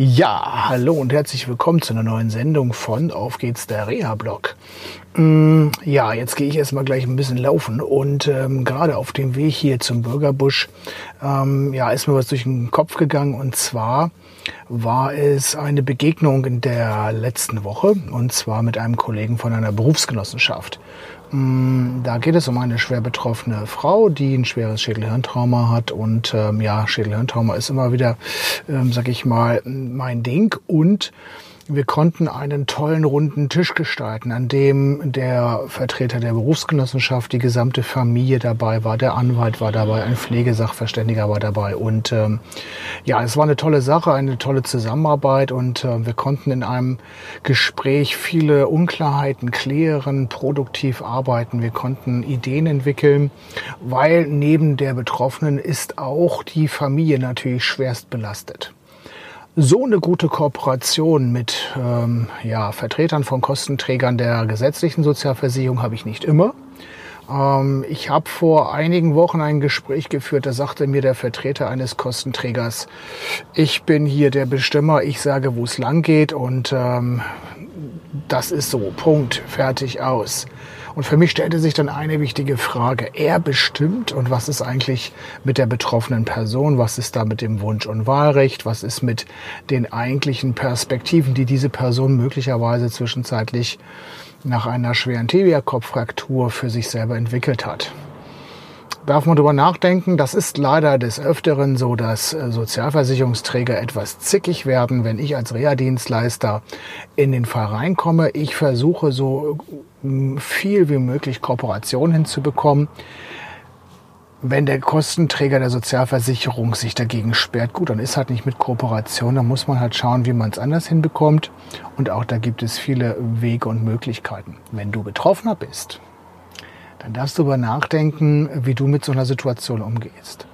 Ja, hallo und herzlich willkommen zu einer neuen Sendung von Auf geht's der Reha-Blog. Mm, ja, jetzt gehe ich erstmal gleich ein bisschen laufen und ähm, gerade auf dem Weg hier zum Bürgerbusch ähm, ja, ist mir was durch den Kopf gegangen und zwar war es eine Begegnung in der letzten Woche und zwar mit einem Kollegen von einer Berufsgenossenschaft. Mm, da geht es um eine schwer betroffene Frau, die ein schweres Schädelhirntrauma hat. Und ähm, ja, Schädelhirntrauma ist immer wieder, ähm, sag ich mal, mein Ding. Und wir konnten einen tollen runden Tisch gestalten, an dem der Vertreter der Berufsgenossenschaft, die gesamte Familie dabei war, der Anwalt war dabei, ein Pflegesachverständiger war dabei. Und ähm, ja, es war eine tolle Sache, eine tolle Zusammenarbeit und äh, wir konnten in einem Gespräch viele Unklarheiten klären, produktiv arbeiten. Wir konnten Ideen entwickeln, weil neben der Betroffenen ist auch die Familie natürlich schwerst belastet so eine gute Kooperation mit ähm, ja, Vertretern von Kostenträgern der gesetzlichen Sozialversicherung habe ich nicht immer. Ähm, ich habe vor einigen Wochen ein Gespräch geführt, da sagte mir der Vertreter eines Kostenträgers, ich bin hier der Bestimmer, ich sage, wo es lang geht und ähm, das ist so, Punkt, fertig, aus. Und für mich stellte sich dann eine wichtige Frage. Er bestimmt und was ist eigentlich mit der betroffenen Person? Was ist da mit dem Wunsch- und Wahlrecht? Was ist mit den eigentlichen Perspektiven, die diese Person möglicherweise zwischenzeitlich nach einer schweren Tibia-Kopffraktur für sich selber entwickelt hat? Darf man darüber nachdenken. Das ist leider des Öfteren so, dass äh, Sozialversicherungsträger etwas zickig werden, wenn ich als Reha-Dienstleister in den Fall reinkomme. Ich versuche so viel wie möglich Kooperation hinzubekommen. Wenn der Kostenträger der Sozialversicherung sich dagegen sperrt, gut, dann ist halt nicht mit Kooperation, dann muss man halt schauen, wie man es anders hinbekommt. Und auch da gibt es viele Wege und Möglichkeiten. Wenn du Betroffener bist, dann darfst du darüber nachdenken, wie du mit so einer Situation umgehst.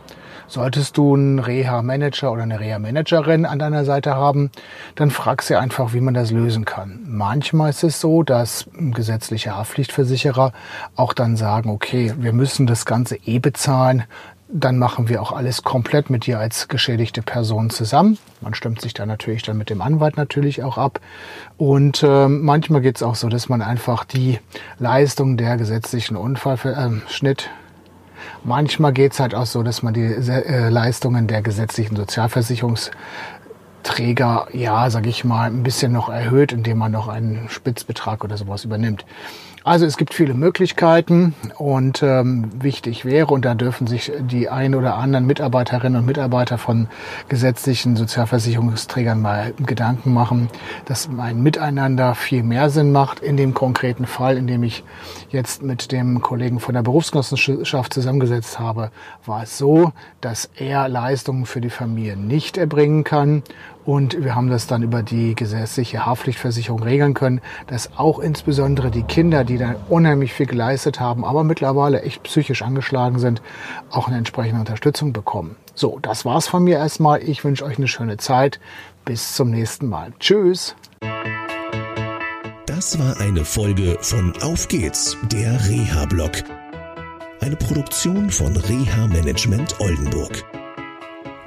Solltest du einen Reha-Manager oder eine Reha-Managerin an deiner Seite haben, dann frag sie einfach, wie man das lösen kann. Manchmal ist es so, dass gesetzliche Haftpflichtversicherer auch dann sagen, okay, wir müssen das Ganze eh bezahlen, dann machen wir auch alles komplett mit dir als geschädigte Person zusammen. Man stimmt sich da natürlich dann mit dem Anwalt natürlich auch ab. Und äh, manchmal geht es auch so, dass man einfach die Leistung der gesetzlichen Unfallschnitt äh, Manchmal geht es halt auch so, dass man die äh, Leistungen der gesetzlichen Sozialversicherungsträger, ja, sage ich mal, ein bisschen noch erhöht, indem man noch einen Spitzbetrag oder sowas übernimmt. Also es gibt viele Möglichkeiten und ähm, wichtig wäre, und da dürfen sich die ein oder anderen Mitarbeiterinnen und Mitarbeiter von gesetzlichen Sozialversicherungsträgern mal Gedanken machen, dass ein Miteinander viel mehr Sinn macht. In dem konkreten Fall, in dem ich jetzt mit dem Kollegen von der Berufsgenossenschaft zusammengesetzt habe, war es so, dass er Leistungen für die Familie nicht erbringen kann und wir haben das dann über die gesetzliche Haftpflichtversicherung regeln können, dass auch insbesondere die Kinder, die da unheimlich viel geleistet haben, aber mittlerweile echt psychisch angeschlagen sind, auch eine entsprechende Unterstützung bekommen. So, das war's von mir erstmal. Ich wünsche euch eine schöne Zeit. Bis zum nächsten Mal. Tschüss. Das war eine Folge von Auf geht's, der Reha-Blog. Eine Produktion von Reha Management Oldenburg.